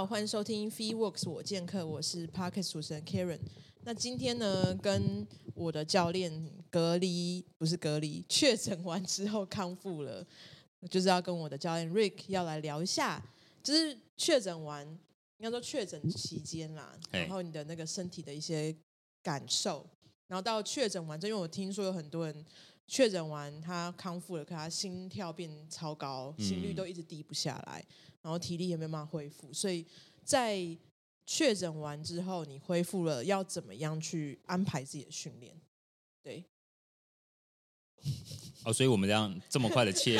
好，欢迎收听 FeeWorks 我健客，我是 Parkes 主持人 Karen。那今天呢，跟我的教练隔离不是隔离，确诊完之后康复了，就是要跟我的教练 Rick 要来聊一下，就是确诊完，应该说确诊期间啦，然后你的那个身体的一些感受，然后到确诊完之后，因为我听说有很多人确诊完他康复了，可他心跳变超高，心率嗯都一直低不下来，然后体力也没有办法恢复，所以在确诊完之后，你恢复了，要怎么样去安排自己的训练？对，哦，所以我们这样这么快的切，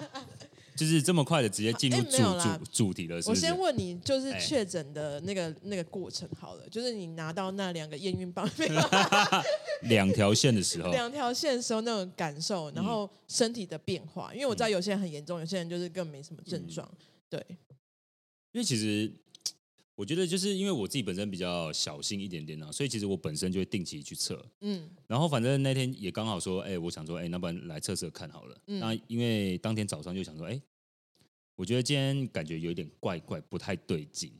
就是这么快的直接进入哎主、主主题了，是我？先问你，就是哎确诊的那个、那个过程好了，就是你拿到那两个验孕棒，两条线的时候，两条线的时候那种感受，然后身体的变化，因为我知道有些人很严重，有些人就是更没什么症状。对，因为其实我觉得就是因为我自己本身比较小心一点点呢、所以其实我本身就会定期去测。嗯然后反正那天也刚好说，哎、我想说，哎、那不然来测测看好了。嗯那因为当天早上就想说，哎、我觉得今天感觉有一点怪怪，不太对劲。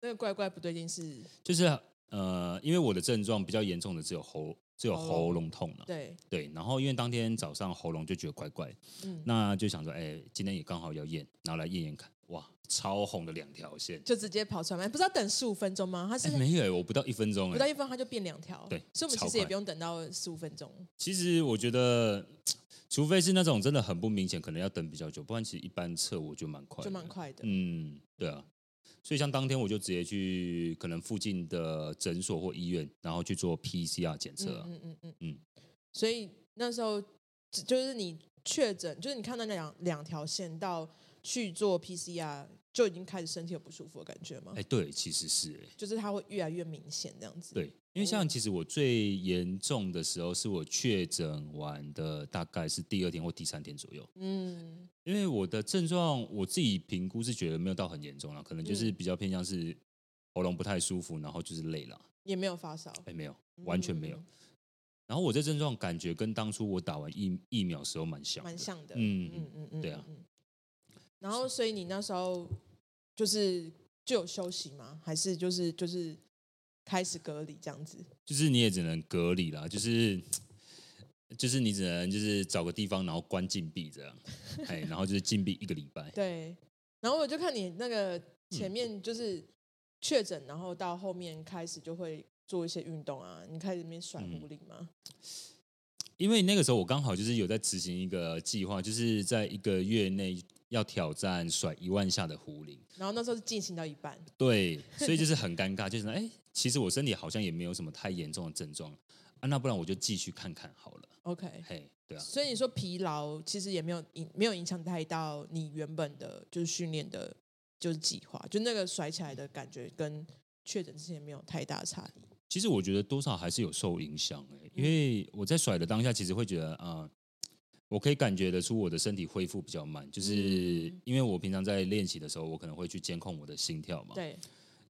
那个怪怪不对劲是，就是呃，因为我的症状比较严重的只有喉只有喉咙痛了、对，对，然后因为当天早上喉咙就觉得怪怪，嗯，那就想说，哎、今天也刚好要验，然后来验验看，哇，超红的两条线，就直接跑出来，不是要等十五分钟吗？他是哎、没有、我不到一分钟哎。不到一分钟它就变两条，对所以我们其实也不用等到十五分钟。其实我觉得，除非是那种真的很不明显，可能要等比较久，不然其实一般测我觉得蛮快，就蛮。快的。嗯，对啊。所以像当天我就直接去可能附近的诊所或医院，然后去做 PCR 检测、嗯嗯嗯嗯所以那时候就是你确诊，就是你看到那两两条线到去做 PCR，就已经开始身体有不舒服的感觉吗？哎、对，其实是哎、就是它会越来越明显这样子。，对，因为像其实我最严重的时候，是我确诊完的大概是第二天或第三天左右。嗯因为我的症状，我自己评估是觉得没有到很严重了，可能就是嗯比较偏向是喉咙不太舒服，然后就是累了。也没有发烧，哎，没有，完全没有嗯。然后我这症状感觉跟当初我打完疫疫苗时候蛮像的，蛮像的。嗯嗯嗯嗯，对啊然后，所以你那时候就是就有休息吗？还是就是就是开始隔离这样子？就是你也只能隔离啦，就是就是你只能就是找个地方，然后关禁闭这样，哎，然后就是禁闭一个礼拜。对。然后我就看你那个嗯前面就是确诊，然后到后面开始就会做一些运动啊，你开始那边甩嗯壶铃吗？因为那个时候我刚好就是有在执行一个计划，就是在一个月内要挑战甩一万下的壶铃。然后那时候是进行到一半，对，所以就是很尴尬，就是哎，其实我身体好像也没有什么太严重的症状啊，那不然我就继续看看好了。OK。嘿，对啊，所以你说疲劳其实也没有影没有影响太到你原本的就是训练的，就是计划，就那个甩起来的感觉跟确诊之前没有太大差异。其实我觉得多少还是有受影响哎、因为我在甩的当下，其实会觉得啊、呃我可以感觉得出我的身体恢复比较慢，就是嗯因为我平常在练习的时候，我可能会去监控我的心跳嘛。对，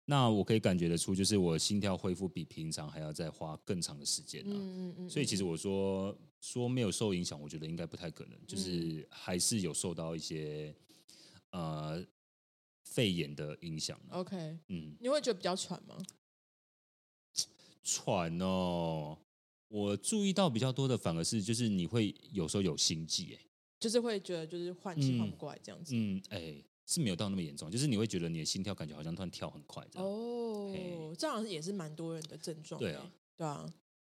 那我可以感觉得出，就是我心跳恢复比平常还要再花更长的时间啊。嗯嗯嗯。所以其实我说说没有受影响，我觉得应该不太可能，嗯就是还是有受到一些呃肺炎的影响啊。OK，嗯，你会觉得比较喘吗？喘哦，我注意到比较多的反而是就是你会有时候有心悸，哎，就是会觉得就是换气嗯换不过来这样子。嗯，哎，是没有到那么严重，就是你会觉得你的心跳感觉好像突然跳很快这样。哦嘿，这好像也是蛮多人的症状。对啊，对啊。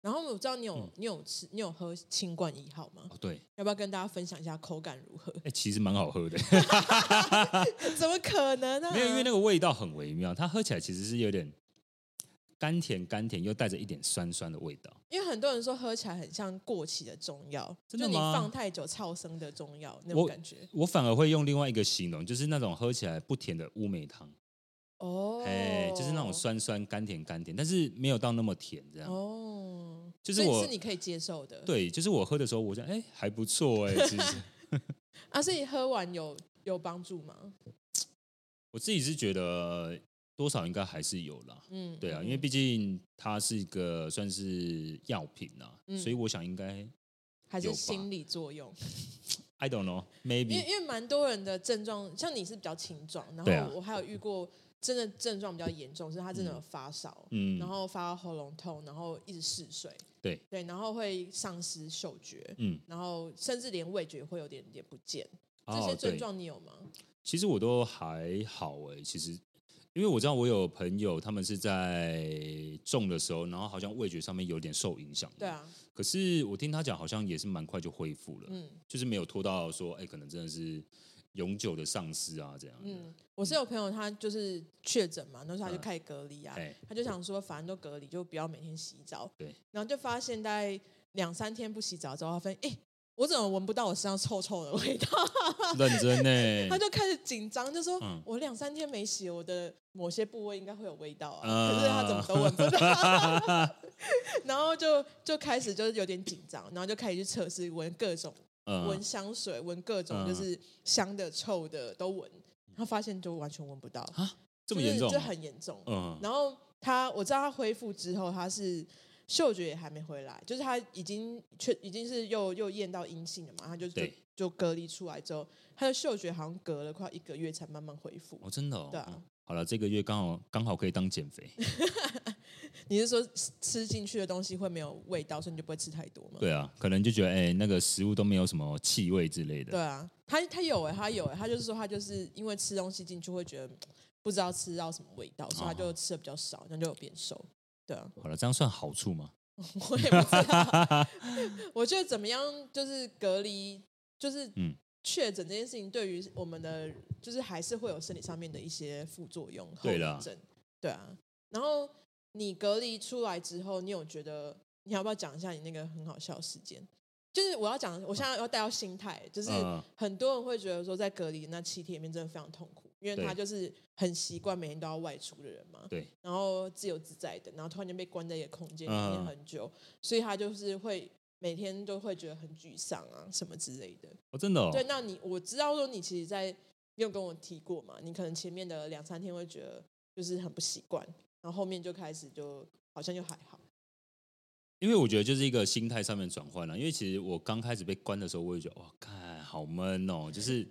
然后我知道你有嗯你有吃你有喝清冠一号吗？哦，对，要不要跟大家分享一下口感如何？哎，其实蛮好喝的 怎么可能呢？没有，因为那个味道很微妙，它喝起来其实是有点甘甜甘甜，又带着一点酸酸的味道。因为很多人说喝起来很像过期的中药，就你真的吗放太久超生的中药那种感觉。我反而会用另外一个形容，就是那种喝起来不甜的乌梅汤。哦，哎，就是那种酸酸甘甜甘甜，但是没有到那么甜这样。哦，就是我是你可以接受的。对，就是我喝的时候，我觉得哎还不错哎，其实 啊，所以喝完有有帮助吗？我自己是觉得多少应该还是有啦。嗯，对啊，嗯因为毕竟它是一个算是药品啊，嗯所以我想应该还是心理作用。I don't know, maybe 因为蛮多人的症状，像你是比较轻状，然后我还有遇过真的症状比较严重，是他真的有发烧，嗯然后发到喉咙痛，然后一直嗜睡，对对，然后会丧失嗅觉，嗯然后甚至连味觉会有点点不见。这哦些症对状你有吗？其实我都还好哎、其实因为我知道我有朋友他们是在种的时候，然后好像味觉上面有点受影响。对。啊，可是我听他讲，好像也是蛮快就恢复了，嗯就是没有拖到说，哎、可能真的是永久的丧失啊这样。嗯，我是有朋友他就是确诊嘛，那时候他就嗯开始隔离啊，哎他就想说反正都隔离，就不要每天洗澡，对，然后就发现大概两三天不洗澡之后，他发现哎。诶我怎么闻不到我身上臭臭的味道？认真呢、他就开始紧张，就说：“嗯。我两三天没洗，我的某些部位应该会有味道啊。嗯可是他怎么都闻不到，然后就就开始就是有点紧张，然后就开始去测试闻各种嗯。闻香水，闻各种嗯。就是香的、臭的都闻，他发现就完全闻不到，啊？这么严重、就是就很严重。嗯。然后他我知道他恢复之后，他是嗅觉也还没回来，就是他已经确已经是又又验到阴性了嘛，他就就就隔离出来之后，他的嗅觉好像隔了快一个月才慢慢恢复。哦，真的哦。对啊哦好了，这个月刚好刚好可以当减肥。你是说吃吃进去的东西会没有味道，所以你就不会吃太多吗？对啊，可能就觉得哎、那个食物都没有什么气味之类的。对啊，他他有哎、他有哎、他就是说他就是因为吃东西进去会觉得嗯不知道吃到什么味道，所以他就吃的比较少，那就有变瘦。对啊，好了，这样算好处吗？我也不知道，我觉得怎么样就是隔离，就是嗯确诊这件事情对于我们的就是还是会有身体上面的一些副作用、后遗症。对啊，然后你隔离出来之后，你有觉得你要不要讲一下你那个很好笑的事件？就是我要讲，我现在要带到心态，就是嗯很多人会觉得说，在隔离那七天里面真的非常痛苦，因为他就是很习惯每天都要外出的人嘛，对，然后自由自在的，然后突然间被关在一个空间里面嗯很久，所以他就是会每天都会觉得很沮丧啊什么之类的。哦，真的哦。对，那你我知道说你其实在，你有跟我提过嘛？你可能前面的两三天会觉得就是很不习惯，然后后面就开始就好像就还好。因为我觉得就是一个心态上面转换了。因为其实我刚开始被关的时候，我也觉得哇，看好闷哦。就是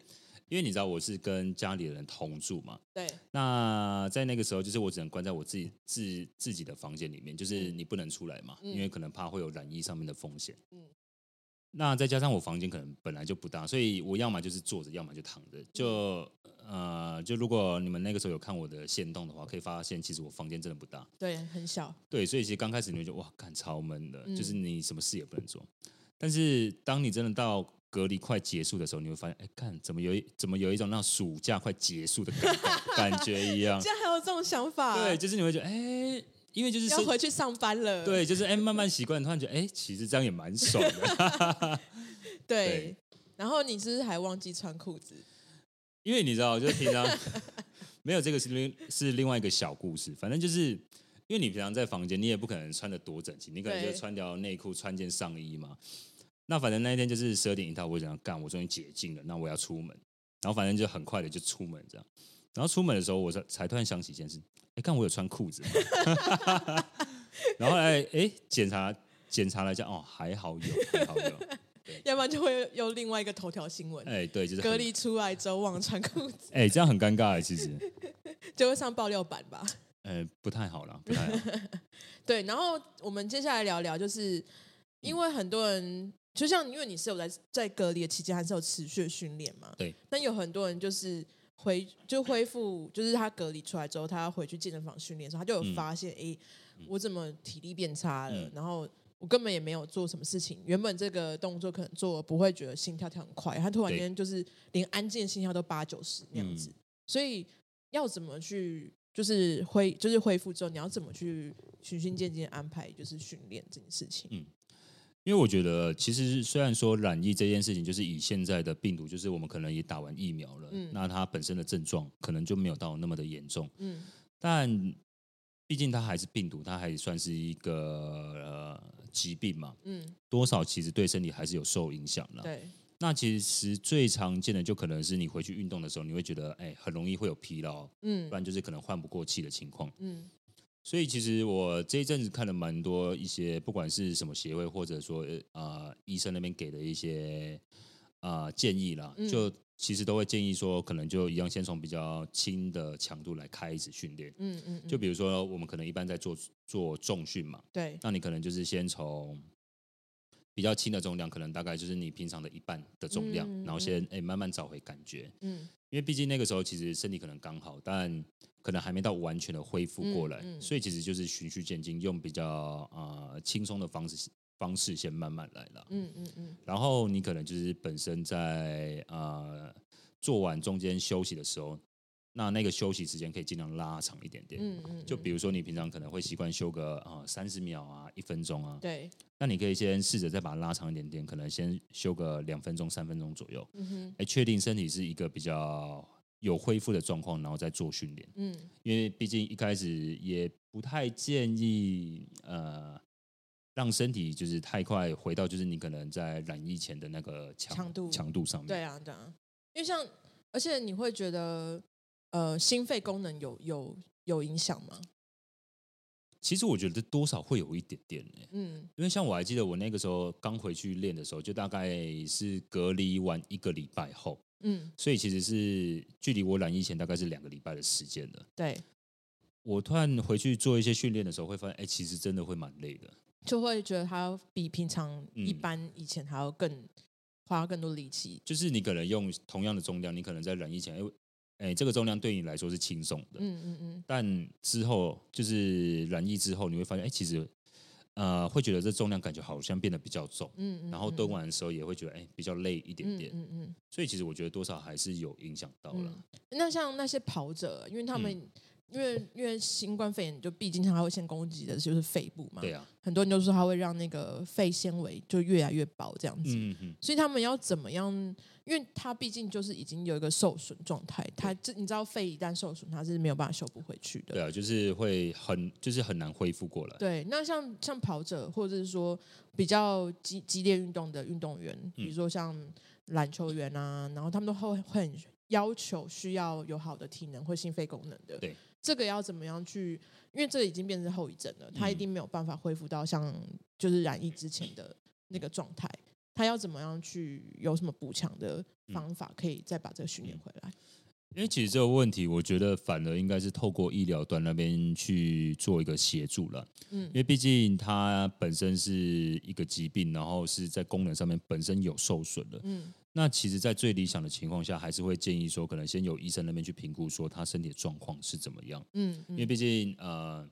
因为你知道我是跟家里的人同住嘛，对，那在那个时候，就是我只能关在我自己自自己的房间里面，就是你不能出来嘛，嗯因为可能怕会有染疫上面的风险。嗯那再加上我房间可能本来就不大，所以我要么就是坐着，要么就躺着。就呃，就如果你们那个时候有看我的线动的话，可以发现其实我房间真的不大。对，很小。对，所以其实刚开始你会觉得哇，干超闷的，嗯就是你什么事也不能做。但是当你真的到隔离快结束的时候，你会发现，哎，看怎么有一怎么有一种那暑假快结束的感 感觉一样竟。然还有这种想法？对，，就是你会觉得，哎，因为就是要回去上班了。对，就是哎，慢慢习惯，突然觉得，哎，其实这样也蛮爽的。对对然后你是不是还忘记穿裤子？因为你知道，就是平常 没有这个是另是另外一个小故事，反正就是因为你平常在房间，你也不可能穿的多整齐，你可能就穿条内裤，穿件上衣嘛。那反正那一天就是十二点一到，我就想干，我终于解禁了，那我要出门，然后反正就很快的就出门这样。然后出门的时候，我才才突然想起一件事，哎，看我有穿裤子吗，然后来哎检查检查了一下，哦，还好有，还好有，要不然就会有另外一个头条新闻，哎，对，就是很隔，离出来之后忘了穿裤子，哎，这样很尴尬哎，其实，就会上爆料版吧。呃，不太好了，不太好。对，然后我们接下来聊聊，就是因为很多人，就像因为你是有在在隔离的期间，还是有持续的训练嘛？对。但有很多人就是回就恢复，就是他隔离出来之后，他要回去健身房训练的时候，他就有嗯发现，哎、我怎么体力变差了？嗯然后我根本也没有做什么事情，原本这个动作可能做不会觉得心跳跳很快，他突然对间就是连安静的心跳都八九十那样子，嗯所以要怎么去？就是恢就是恢复之后，你要怎么去循序渐进地安排，就是训练这件事情。嗯因为我觉得，其实虽然说染疫这件事情，就是以现在的病毒，就是我们可能也打完疫苗了，嗯那它本身的症状可能就没有到那么的严重。嗯但毕竟它还是病毒，它还算是一个呃疾病嘛，嗯，多少其实对身体还是有受影响的。对，那其实最常见的就可能是你回去运动的时候，你会觉得哎，很容易会有疲劳，嗯不然就是可能换不过气的情况。嗯所以其实我这一阵子看了蛮多一些，不管是什么协会，或者说呃医生那边给的一些呃建议啦，嗯。就其实都会建议说，可能就一样先从比较轻的强度来开始训练。嗯嗯，就比如说我们可能一般在做做重训嘛，对，那你可能就是先从比较轻的重量，可能大概就是你平常的一半的重量，嗯然后先哎慢慢找回感觉。嗯因为毕竟那个时候其实身体可能刚好，但可能还没到完全的恢复过来，嗯嗯所以其实就是循序渐进，用比较呃轻松的方式方式先慢慢来了。嗯嗯嗯然后你可能就是本身在呃做完中间休息的时候，那那个休息时间可以尽量拉长一点点。嗯嗯，就比如说你平常可能会习惯休个啊三十秒啊一分钟啊，对，那你可以先试着再把它拉长一点点，可能先休个两分钟三分钟左右，嗯哼，哎，确定身体是一个比较有恢复的状况，然后再做训练。嗯因为毕竟一开始也不太建议呃让身体就是太快回到就是你可能在染疫前的那个强强度强度上面。对啊对啊，因为像而且你会觉得呃心肺功能有有有影响吗？其实我觉得多少会有一点点呢、嗯因为像我还记得我那个时候刚回去练的时候，就大概是隔离完一个礼拜后，嗯，所以其实是距离我染疫前大概是两个礼拜的时间了。对，我突然回去做一些训练的时候，会发现，哎、其实真的会蛮累的。就会觉得它比平常嗯一般以前还要更花更多力气。就是你可能用同样的重量，你可能在染疫前，哎、哎、这个重量对你来说是轻松的，嗯嗯嗯，但之后就是染疫之后，你会发现，哎、其实呃，会觉得这重量感觉好像变得比较重，嗯嗯，然后蹲完的时候也会觉得，哎、比较累一点嗯点。嗯嗯所以其实我觉得多少还是有影响到了。嗯。那像那些跑者，因为他们、嗯因为因为新冠肺炎，就毕竟它会先攻击的就是肺部嘛，对啊，很多人就说它会让那个肺纤维就越来越薄这样子。嗯嗯，所以他们要怎么样？因为它毕竟就是已经有一个受损状态，它这你知道肺一旦受损，它是没有办法修补回去的。对啊，就是会很就是很难恢复过来。对，那像像跑者或者是说比较激激烈运动的运动员，比如说像篮球员啊，然后他们都会会很要求需要有好的体能或心肺功能的。对，这个要怎么样去？因为这已经变成后遗症了，他一定没有办法恢复到像就是染疫之前的那个状态。他要怎么样去有什么补强的方法，可以再把这个训练回来？因为其实这个问题，我觉得反而应该是透过医疗端那边去做一个协助了。嗯因为毕竟它本身是一个疾病，然后是在功能上面本身有受损了。嗯那其实，在最理想的情况下，还是会建议说，可能先由医生那边去评估，说他身体的状况是怎么样。嗯嗯因为毕竟，呃，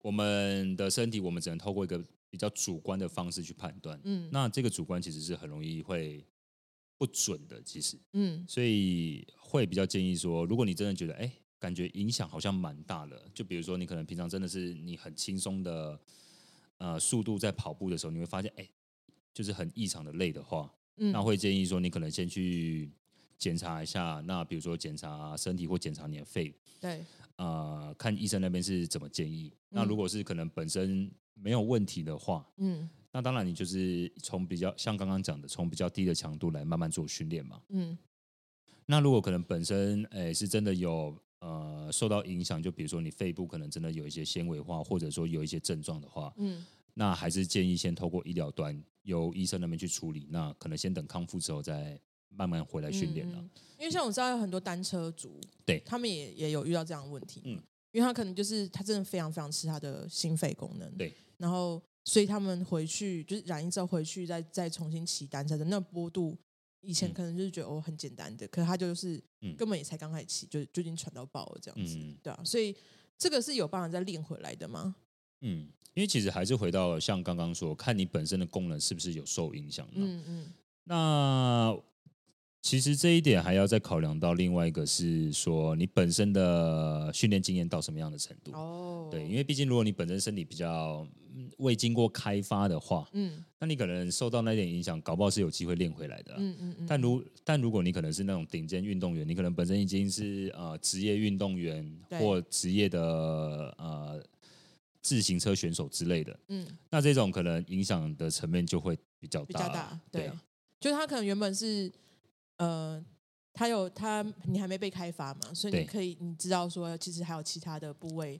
我们的身体，我们只能透过一个比较主观的方式去判断。嗯那这个主观其实是很容易会不准的，其实。嗯所以会比较建议说，如果你真的觉得，哎、感觉影响好像蛮大的，就比如说你可能平常真的是你很轻松的呃速度在跑步的时候，你会发现，哎、就是很异常的累的话，嗯。那会建议说，你可能先去检查一下，那比如说检查身体或检查你的肺，对。呃，看医生那边是怎么建议。那嗯。如果是可能本身没有问题的话，嗯。那当然你就是从比较像刚刚讲的，从比较低的强度来慢慢做训练嘛。嗯。那如果可能本身诶、是真的有呃受到影响，就比如说你肺部可能真的有一些纤维化，或者说有一些症状的话，嗯那还是建议先透过医疗端由医生那边去处理。那可能先等康复之后再慢慢回来训练了。嗯因为像我知道有很多单车族，对他们也也有遇到这样的问题，嗯嗯，因为他可能就是他真的非常非常吃他的心肺功能，对，然后所以他们回去就是染疫之后回去再再重新骑单车的那波度，以前嗯可能就是觉得哦很简单的，可是他就是嗯根本也才刚开始骑，就就已经喘到爆了这样子，嗯对啊，所以这个是有办法再练回来的吗？嗯，因为其实还是回到像刚刚说，看你本身的功能是不是有受影响的。嗯嗯。那其实这一点还要再考量到另外一个是说，你本身的训练经验到什么样的程度。哦，对，因为毕竟如果你本身身体比较，嗯未经过开发的话，嗯。那你可能受到那点影响，搞不好是有机会练回来的啊、嗯嗯嗯，但如但如果你可能是那种顶尖运动员，你可能本身已经是呃职业运动员或职业的呃自行车选手之类的，嗯那这种可能影响的层面就会比较大。比较大，对，就他可能原本是呃，他有他你还没被开发嘛，所以你可以你知道说，其实还有其他的部位，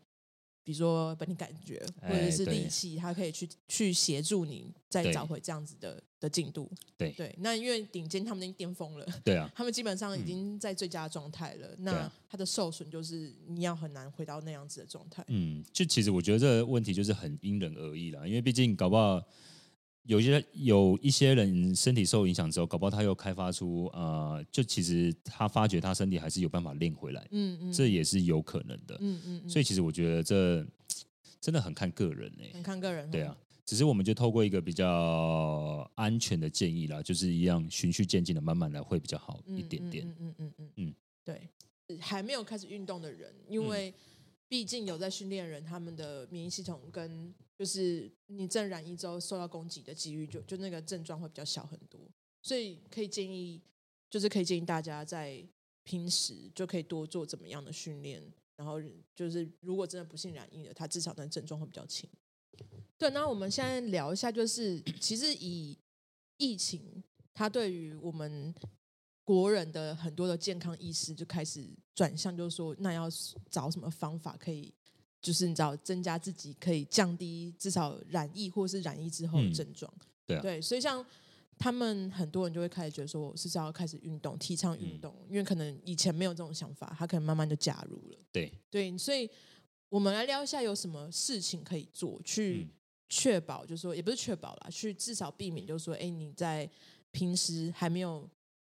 比如说本体感觉或者哎是力对气，它可以去去协助你再找回这样子的的进度。对对，那因为顶尖他们已经巅峰了。对啊，他们基本上已经在最佳状态了，那啊他的受损就是你要很难回到那样子的状态。嗯，就其实我觉得这个问题就是很因人而异啦，因为毕竟搞不好有些有一些人身体受影响之后，搞不好他又开发出呃，就其实他发觉他身体还是有办法练回来，嗯嗯，这也是有可能的。嗯嗯。嗯，所以其实我觉得这真的很看个人呢、很看个人。对啊，，只是我们就透过一个比较安全的建议啦，就是一样循序渐进的慢慢来会比较好一点点。嗯嗯嗯嗯嗯嗯对，还没有开始运动的人，因为毕竟有在训练人，他们的免疫系统跟就是你正染疫之后受到攻击的几率就就那个症状会比较小很多，所以可以建议，就是可以建议大家在平时就可以多做怎么样的训练，然后就是如果真的不幸染疫了，他至少那症状会比较轻。对，那我们现在聊一下，就是其实以疫情，它对于我们国人的很多的健康意识就开始转向，就是说，那要找什么方法可以，就是你知道增加自己可以降低至少染疫或是染疫之后的嗯症状。对啊对，所以像他们很多人就会开始觉得说，我是不是要开始运动，提倡运嗯动，因为可能以前没有这种想法，他可能慢慢就加入了。对，对，所以我们来聊一下有什么事情可以做，去嗯确保，就是说，也不是确保啦，去至少避免，就是说，哎，你在平时还没有，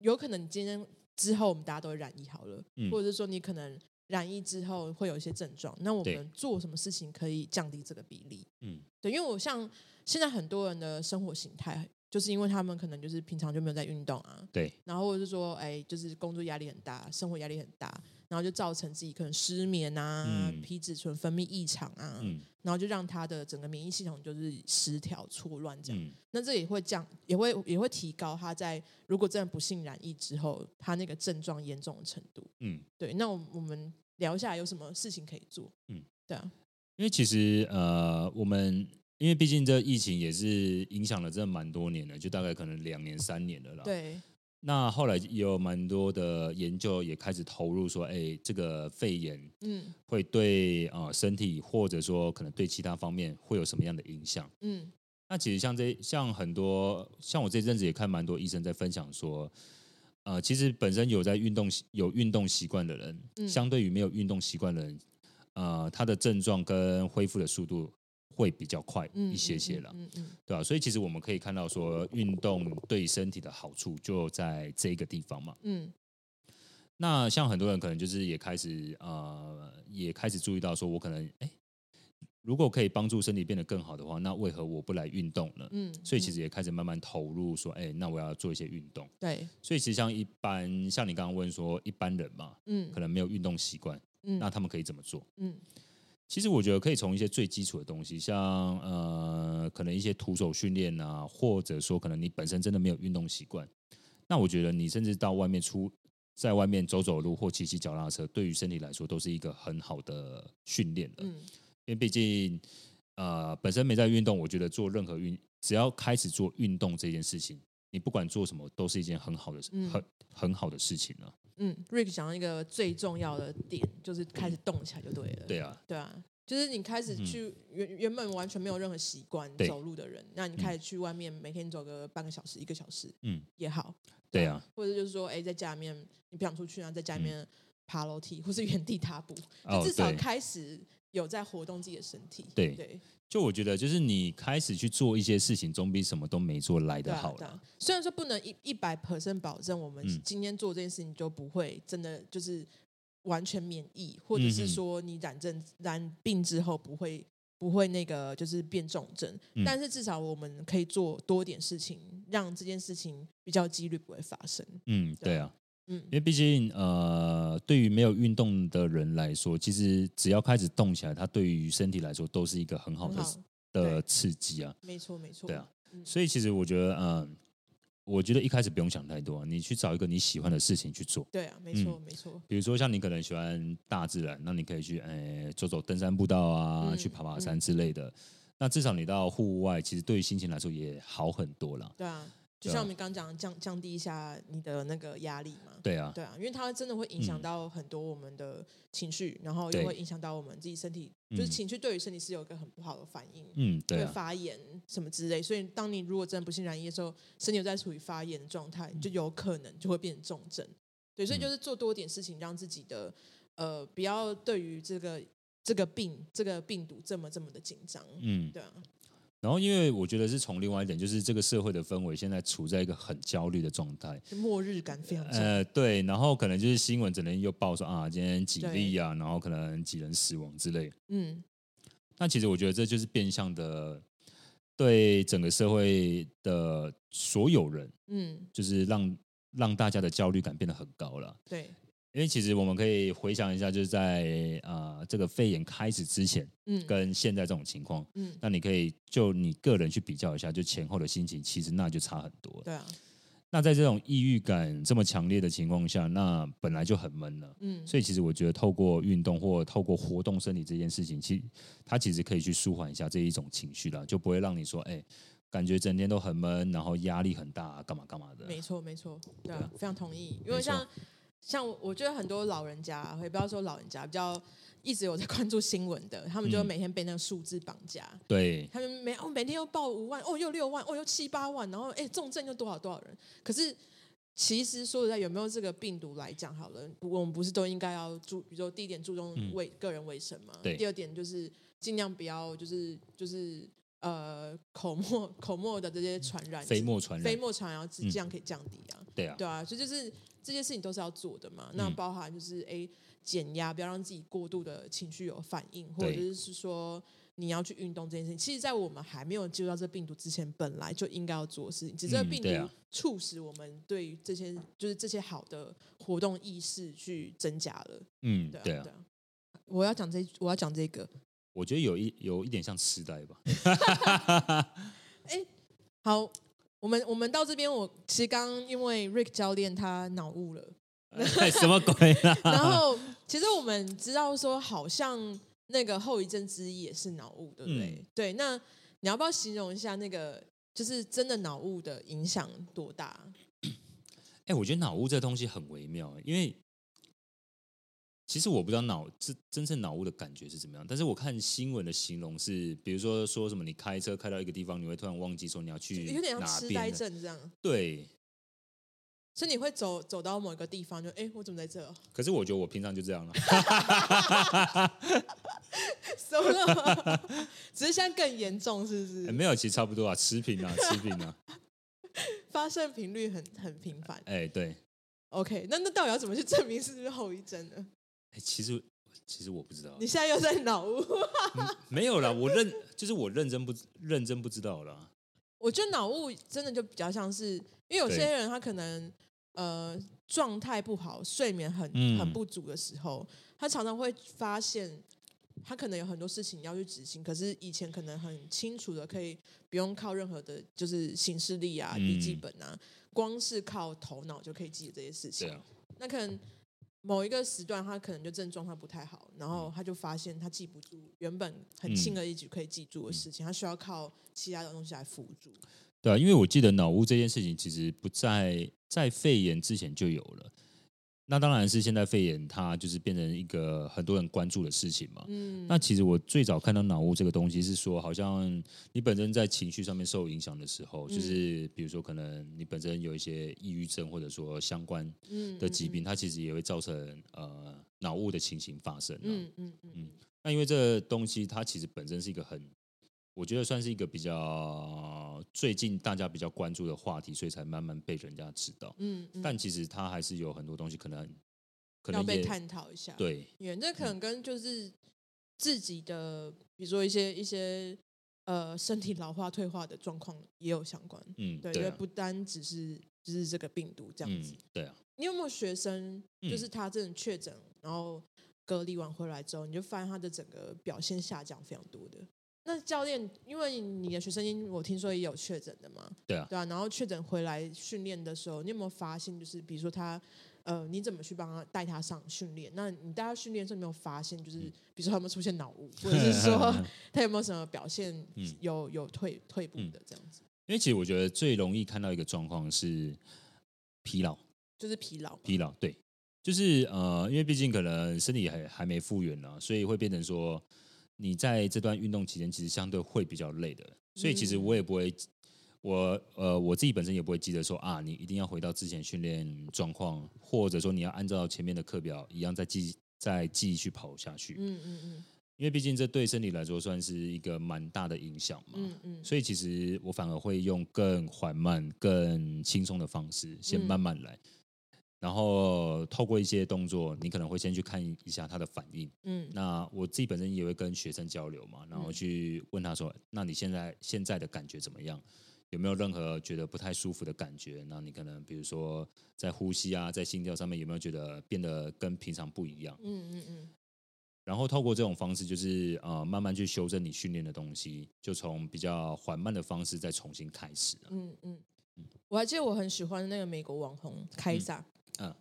有可能你今天之后我们大家都会染疫好了，嗯。或者是说你可能染疫之后会有一些症状，那我对。们做什么事情可以降低这个比例？嗯。对，因为我像现在很多人的生活形态，就是因为他们可能就是平常就没有在运动啊，对，然后或者是说，哎，就是工作压力很大，生活压力很大，然后就造成自己可能失眠啊、嗯皮质醇分泌异常啊，嗯然后就让他的整个免疫系统就是失调、错乱这样。嗯那这也会降，也会也会提高他在如果真的不幸染疫之后，他那个症状严重的程度。嗯，对，那我我们聊一下有什么事情可以做。嗯，对啊，因为其实呃，我们因为毕竟这疫情也是影响了真的蛮多年的，就大概可能两年三年了啦。。对，那后来也有蛮多的研究也开始投入说，哎，这个肺炎嗯。会对呃身体或者说可能对其他方面会有什么样的影响？嗯。那其实像这像很多像我这阵子也看蛮多医生在分享说，呃，其实本身有在运动有运动习惯的人，嗯。相对于没有运动习惯的人，呃，他的症状跟恢复的速度会比较快嗯，一些些了，嗯嗯对吧、所以其实我们可以看到说，运动对身体的好处就在这个地方嘛。嗯那像很多人可能就是也开始呃，也开始注意到说，我可能哎，如果可以帮助身体变得更好的话，那为何我不来运动呢？嗯，所以其实也开始慢慢投入说，哎，那我要做一些运动。对，所以其实像一般，像你刚刚问说，一般人嘛，嗯可能没有运动习惯，嗯那他们可以怎么做？嗯其实我觉得可以从一些最基础的东西，像呃，可能一些徒手训练啊，或者说可能你本身真的没有运动习惯，那我觉得你甚至到外面出，在外面走走路或骑骑脚踏车，对于身体来说都是一个很好的训练了。嗯因为毕竟呃本身没在运动，我觉得做任何运，只要开始做运动这件事情，你不管做什么，都是一件很好的、嗯很很好的事情了。嗯，Rick 讲到一个最重要的点，就是开始动起来就对了。对啊，对啊，就是你开始嗯去原原本完全没有任何习惯走路的人，那你开始去外面每天走个半个小时、一个小时嗯，也好。对啊，或者就是说，哎，在家里面你不想出去啊，在家里面爬楼梯或是原地踏步，至少开始有在活动自己的身体。对。对，就我觉得，就是你开始去做一些事情，总比什么都没做来的好了。对啊。虽然说不能一一百 percent 保证我们嗯。今天做这件事情就不会真的就是完全免疫，或者是说你染症染病之后不会不会那个就是变重症，嗯。但是至少我们可以做多点事情，让这件事情比较几率不会发生。嗯，对对啊，嗯。因为毕竟呃，对于没有运动的人来说，其实只要开始动起来，它对于身体来说都是一个很好的的刺激啊。没错没错，对啊。嗯，所以其实我觉得，嗯，我觉得一开始不用想太多，啊你去找一个你喜欢的事情去做。对啊，没错没错，比如说像你可能喜欢大自然，那你可以去诶走走登山步道啊，嗯去爬爬山之类的。那至少你到户外，其实对于心情来说也好很多了。对啊，就像我们刚刚讲，降降低一下你的那个压力嘛。对啊，对啊，因为它真的会影响嗯到很多我们的情绪，然后又对会影响到我们自己身体，就是嗯情绪对于身体是有一个很不好的反应，嗯，对会啊，发炎什么之类。所以，当你如果真的不幸染疫的时候，身体又在处于发炎的状态，你就有可能就会变成重症。对，所以嗯就是做多点事情，让自己的呃不要对于这个这个病这个病毒这么这么的紧张。嗯。对啊，然后，因为我觉得是从另外一点，就是这个社会的氛围现在处在一个很焦虑的状态。就末日感非常重。呃，对，然后可能就是新闻只能又报说啊，今天几例啊，然后可能几人死亡之类。嗯，那其实我觉得这就是变相的对整个社会的所有人，嗯，就是让让大家的焦虑感变得很高了。对，因为其实我们可以回想一下，就是在啊、呃这个肺炎开始之前，嗯跟现在这种情况，嗯，那你可以就你个人去比较一下，就前后的心情，其实那就差很多。对啊，那在这种抑郁感这么强烈的情况下，那本来就很闷了。嗯，所以其实我觉得透过运动或透过活动身体这件事情，其实它其实可以去舒缓一下这一种情绪啦，就不会让你说，哎、感觉整天都很闷，然后压力很大，干嘛干嘛的。没错，没错，对啊非常同意。因没错为像像我我觉得很多老人家，也不要说老人家，比较一直有在关注新闻的，他们就每天被那个数字绑架。对，他们每哦每天又报五万，哦又六万，哦又七八万，然后哎重症又多少多少人。可是其实说实在，有没有这个病毒来讲好了，我们不是都应该要注，比如说第一点注重嗯卫、个人卫生嘛，对第二点就是尽量不要就是就是呃口沫口沫的这些传染，飞沫传染，飞沫传染，嗯这样可以降低啊。对啊，对啊，所以就是这些事情都是要做的嘛。那嗯包含就是哎减压，不要让自己过度的情绪有反应，或者对是说你要去运动这件事情。其实，在我们还没有接触到这病毒之前，本来就应该要做的事情，只是这个病毒促使我们对于这些就是这些好的活动意识去增加了。嗯，对啊，对啊对，啊。我要讲这，我要讲这个。我觉得有一有一点像痴呆吧。哎好，我们我们到这边，我其实刚刚因为 Rick 教练他脑雾了。什么鬼啊？然后，其实我们知道说，好像那个后遗症之一也是脑雾，对不对？嗯对，那你要不要形容一下那个，就是真的脑雾的影响多大？哎、我觉得脑雾这东西很微妙，因为其实我不知道脑真真正脑雾的感觉是怎么样，但是我看新闻的形容是，比如说说什么你开车开到一个地方，你会突然忘记说你要去有点像痴呆，症这样，对。所以你会走走到某一个地方就，哎，我怎么在这？可是我觉得我平常就这样了，什么？只是现在更严重，是不是？哎没有，其实差不多啊，持平啊，持平啊，发生频率很很频繁。哎、对，OK，那那到底要怎么去证明是不是后遗症呢？哎、其实其实我不知道你，现在又在脑雾。没有啦，我认 就是我认真不认真不知道啦。我觉得脑雾真的就比较像是，因为有些人他可能呃状态不好，睡眠很嗯很不足的时候，他常常会发现他可能有很多事情要去执行，可是以前可能很清楚的可以不用靠任何的，就是行事力啊、嗯笔记本啊，光是靠头脑就可以记得这些事情。啊，那可能某一个时段，他可能就真的状他不太好，然后嗯他就发现他记不住原本很轻而易举可以记住的事情，他需要靠其他的东西来辅助。对啊，因为我记得脑雾这件事情其实不在在肺炎之前就有了。那当然是现在肺炎它就是变成一个很多人关注的事情嘛。嗯，那其实我最早看到脑雾这个东西是说，好像你本身在情绪上面受影响的时候，嗯就是比如说可能你本身有一些抑郁症或者说相关嗯的疾病，它其实也会造成呃脑雾的情形发生、啊。嗯嗯嗯嗯那因为这个东西它其实本身是一个很，我觉得算是一个比较最近大家比较关注的话题，所以才慢慢被人家知道。嗯嗯，但其实它还是有很多东西可能可要被探讨一下。，对因为这可能跟就是自己的，比如说一些一些呃身体老化退化的状况也有相关。嗯对，因为不单只是就是这个病毒这样子嗯。对啊你有没有学生，嗯就是他真的确诊，然后隔离完回来之后，你就发现他的整个表现下降非常多的？那教练，因为你的学生我听说也有确诊的嘛，对啊，对啊，然后确诊回来训练的时候，你有没有发现，就是比如说他，呃，你怎么去帮他带他上训练？那你带他训练的时候，有没有发现，就是比如说他有没有出现脑雾，或者是说 他有没有什么表现嗯有有退退步的这样子？因为其实我觉得最容易看到一个状况是疲劳，就是疲劳，疲劳，对，就是呃，因为毕竟可能身体还还没复原呢、所以会变成说你在这段运动期间，其实相对会比较累的。所以其实我也不会，我呃我自己本身也不会记得说啊，你一定要回到之前训练状况，或者说你要按照前面的课表一样再继再继续跑下去。嗯嗯嗯因为毕竟这对身体来说算是一个蛮大的影响嘛。嗯嗯，所以其实我反而会用更缓慢、更轻松的方式，先嗯慢慢来，然后透过一些动作，你可能会先去看一下他的反应。嗯那我自己本身也会跟学生交流嘛，然后去问他说：“那你现在现在的感觉怎么样？有没有任何觉得不太舒服的感觉？那你可能比如说在呼吸啊，在心跳上面有没有觉得变得跟平常不一样？嗯嗯嗯然后透过这种方式，就是呃慢慢去修正你训练的东西，就从比较缓慢的方式再重新开始啊。嗯嗯，我还记得我很喜欢那个美国网红凯撒，嗯。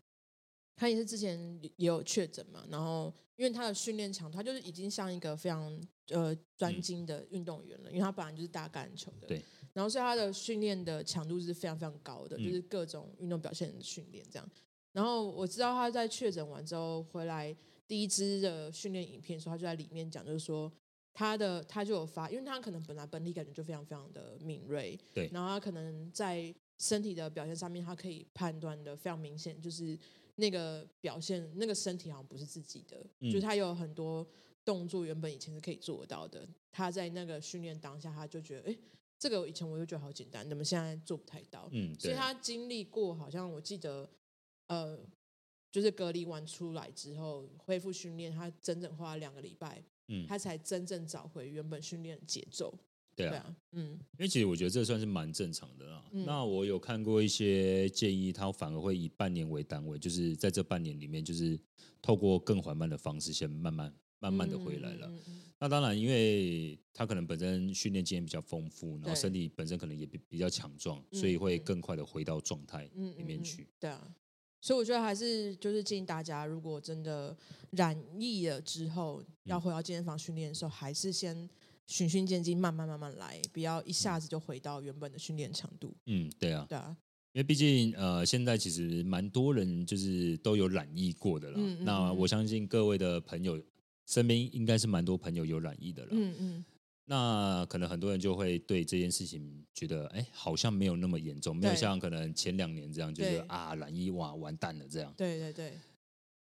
他也是之前也有确诊嘛，然后因为他的训练强度，他就是已经像一个非常呃专精的运动员了，因为他本来就是打橄榄球的，嗯对，然后所以他的训练的强度是非常非常高的，嗯。就是各种运动表现的训练这样。然后我知道他在确诊完之后回来第一支的训练影片的时候，他就在里面讲，就是说他的他就有发，因为他可能本来本体感觉就非常非常的敏锐，对。然后他可能在身体的表现上面，他可以判断的非常明显，就是那个表现那个身体好像不是自己的，嗯就是他有很多动作原本以前是可以做得到的，他在那个训练当下，他就觉得，哎，这个以前我就觉得好简单，怎么现在做不太到？嗯，所以他经历过，好像我记得，呃，就是隔离完出来之后恢复训练，他整整花了两个礼拜，嗯他才真正找回原本训练的节奏。对啊，对啊，嗯因为其实我觉得这算是蛮正常的啦。嗯那我有看过一些建议，他反而会以半年为单位，就是在这半年里面，就是透过更缓慢的方式，先慢慢慢慢的回来了。那当然，因为他可能本身训练经验比较丰富，然后身体本身可能也比比较强壮，嗯所以会嗯更快的回到状态里面去。对啊，所以我觉得还是就是建议大家，如果真的染疫了之后，要回到健身房训练的时候，还是先循序渐进，慢慢慢慢来，不要一下子就回到原本的训练强度。嗯，对啊，对啊，因为毕竟呃，现在其实蛮多人就是都有染疫过的啦。嗯嗯嗯那我相信各位的朋友身边应该是蛮多朋友有染疫的了。嗯嗯，那可能很多人就会对这件事情觉得，哎，好像没有那么严重，没有像可能前两年这样，觉对得啊染疫哇完蛋了这样。对对对，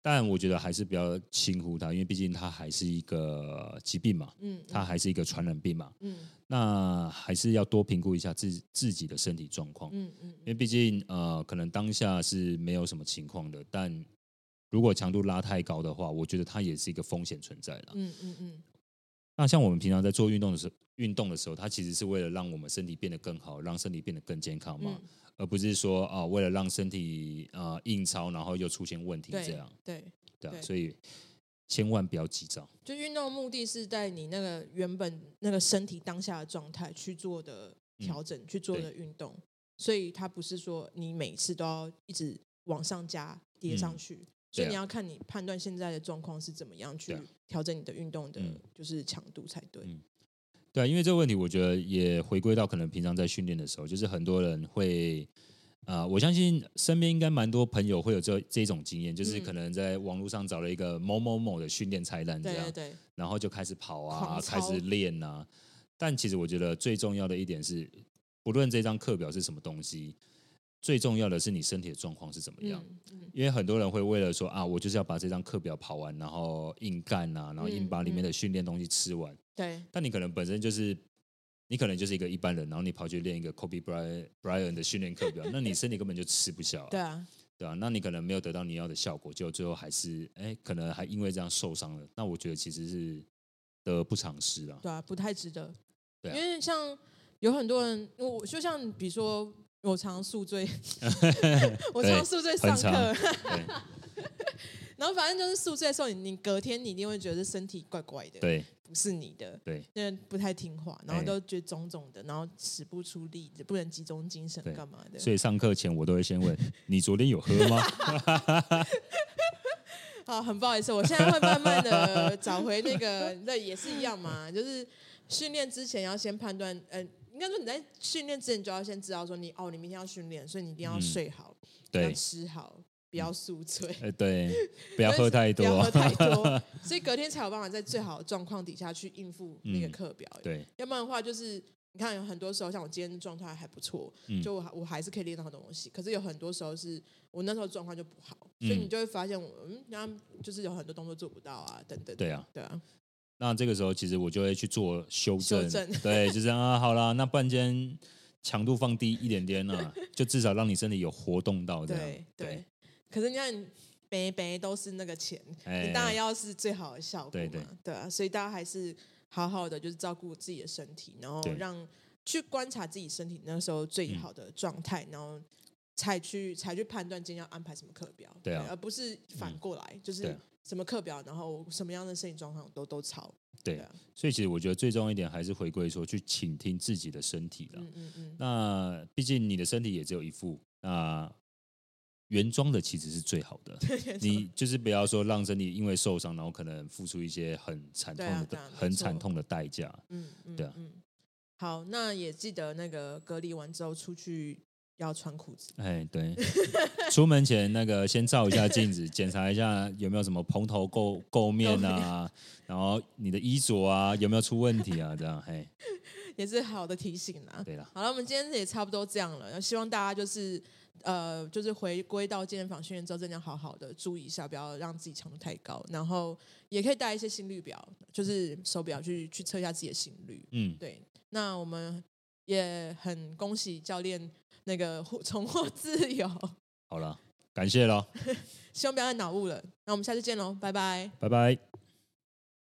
但我觉得还是不要轻忽它，因为毕竟它还是一个疾病嘛，嗯，它还是一个传染病嘛。嗯那还是要多评估一下自自己的身体状况。嗯嗯因为毕竟呃，可能当下是没有什么情况的，但如果强度拉太高的话，我觉得它也是一个风险存在了。嗯嗯嗯，那像我们平常在做运动的时候，运动的时候，它其实是为了让我们身体变得更好，让身体变得更健康嘛，嗯而不是说啊、为了让身体呃硬超，然后又出现问题这样，对，对所以千万不要急躁。就运动的目的是在你那个原本那个身体当下的状态去做的调整，去做的运动，所以它不是说你每次都要一直往上加叠上去。所以你要看你判断现在的状况是怎么样去啊调整你的运动的嗯，就是强度才对。嗯对啊，因为这个问题，我觉得也回归到可能平常在训练的时候，就是很多人会，啊，我相信身边应该蛮多朋友会有这这种经验，就是嗯可能在网络上找了一个某某某的训练菜单这样对对，对，然后就开始跑啊，开始练啊。但其实我觉得最重要的一点是，不论这张课表是什么东西，最重要的是你身体的状况是怎么样。嗯嗯因为很多人会为了说啊，我就是要把这张课表跑完，然后硬干啊，然后硬把里面的训练东西吃完。对但你可能本身就是，你可能就是一个一般人，然后你跑去练一个 Kobe Bryant Bryant 的训练课表，那你身体根本就吃不消、啊，对啊，对啊，那你可能没有得到你要的效果，就最后还是哎，可能还因为这样受伤了。那我觉得其实是得不偿失啊。对啊，不太值得。对啊因为像有很多人，我就像比如说，我常宿醉，我常宿醉上课，然后反正就是宿醉的时候，你你隔天你一定会觉得身体怪怪的，对不是你的，对因为不太听话，然后哎都觉得肿肿的，然后使不出力，不能集中精神对干嘛的。所以上课前我都会先问 你昨天有喝吗？好，很不好意思，我现在会慢慢的找回那个，那也是一样嘛，就是训练之前要先判断，呃，应该说你在训练之前就要先知道说你哦，你明天要训练，所以你一定要嗯睡好，要对，吃好，不要宿醉。哎，对，不要喝太多不要，喝太多，所以隔天才有办法在最好的状况底下去应付那个嗯课表。对，要不然的话，就是你看有很多时候，像我今天状态还不错，嗯就我还我还是可以练到很多东西。可是有很多时候是我那时候状况就不好，所以嗯你就会发现我嗯，然后就是有很多动作做不到啊，等等。对啊，对啊，那这个时候其实我就会去做修正，修正对，就是啊，好啦，那不然今天强度放低一点点啊，就至少让你身体有活动到这样对，对。可是你看，杯杯都是那个钱，哎你当然要是最好的效果嘛，对对啊，所以大家还是好好的就是照顾自己的身体，然后对让去观察自己身体那时候最好的状态，然后才去才去判断今天要安排什么课表，对啊而不是反过来，就是什么课表，然后什么样的身体状况都都超，对啊，所以其实我觉得最重要一点还是回归说去倾听自己的身体了。嗯嗯嗯，那毕竟你的身体也只有一副，那原装的其实是最好的。你就是不要说让身体因为受伤，然后可能付出一些很惨痛的、啊啊很错惨痛的代价。嗯嗯，对啊嗯，好，那也记得那个隔离完之后出去要穿裤子。哎，对，出门前那个先照一下镜子，检查一下有没有什么蓬头垢垢面啊，然后你的衣着啊有没有出问题啊？这样，嘿，也是好的提醒啦。对了，好了，我们今天也差不多这样了。希望大家就是呃，就是回归到健身房训练之后，真的要好好的注意一下，不要让自己强度太高。然后也可以带一些心率表，就是手表去去测一下自己的心率。嗯，对，那我们也很恭喜教练那个获重获自由，好了，感谢了，希望不要再脑雾了。那我们下次见喽，拜拜。拜拜。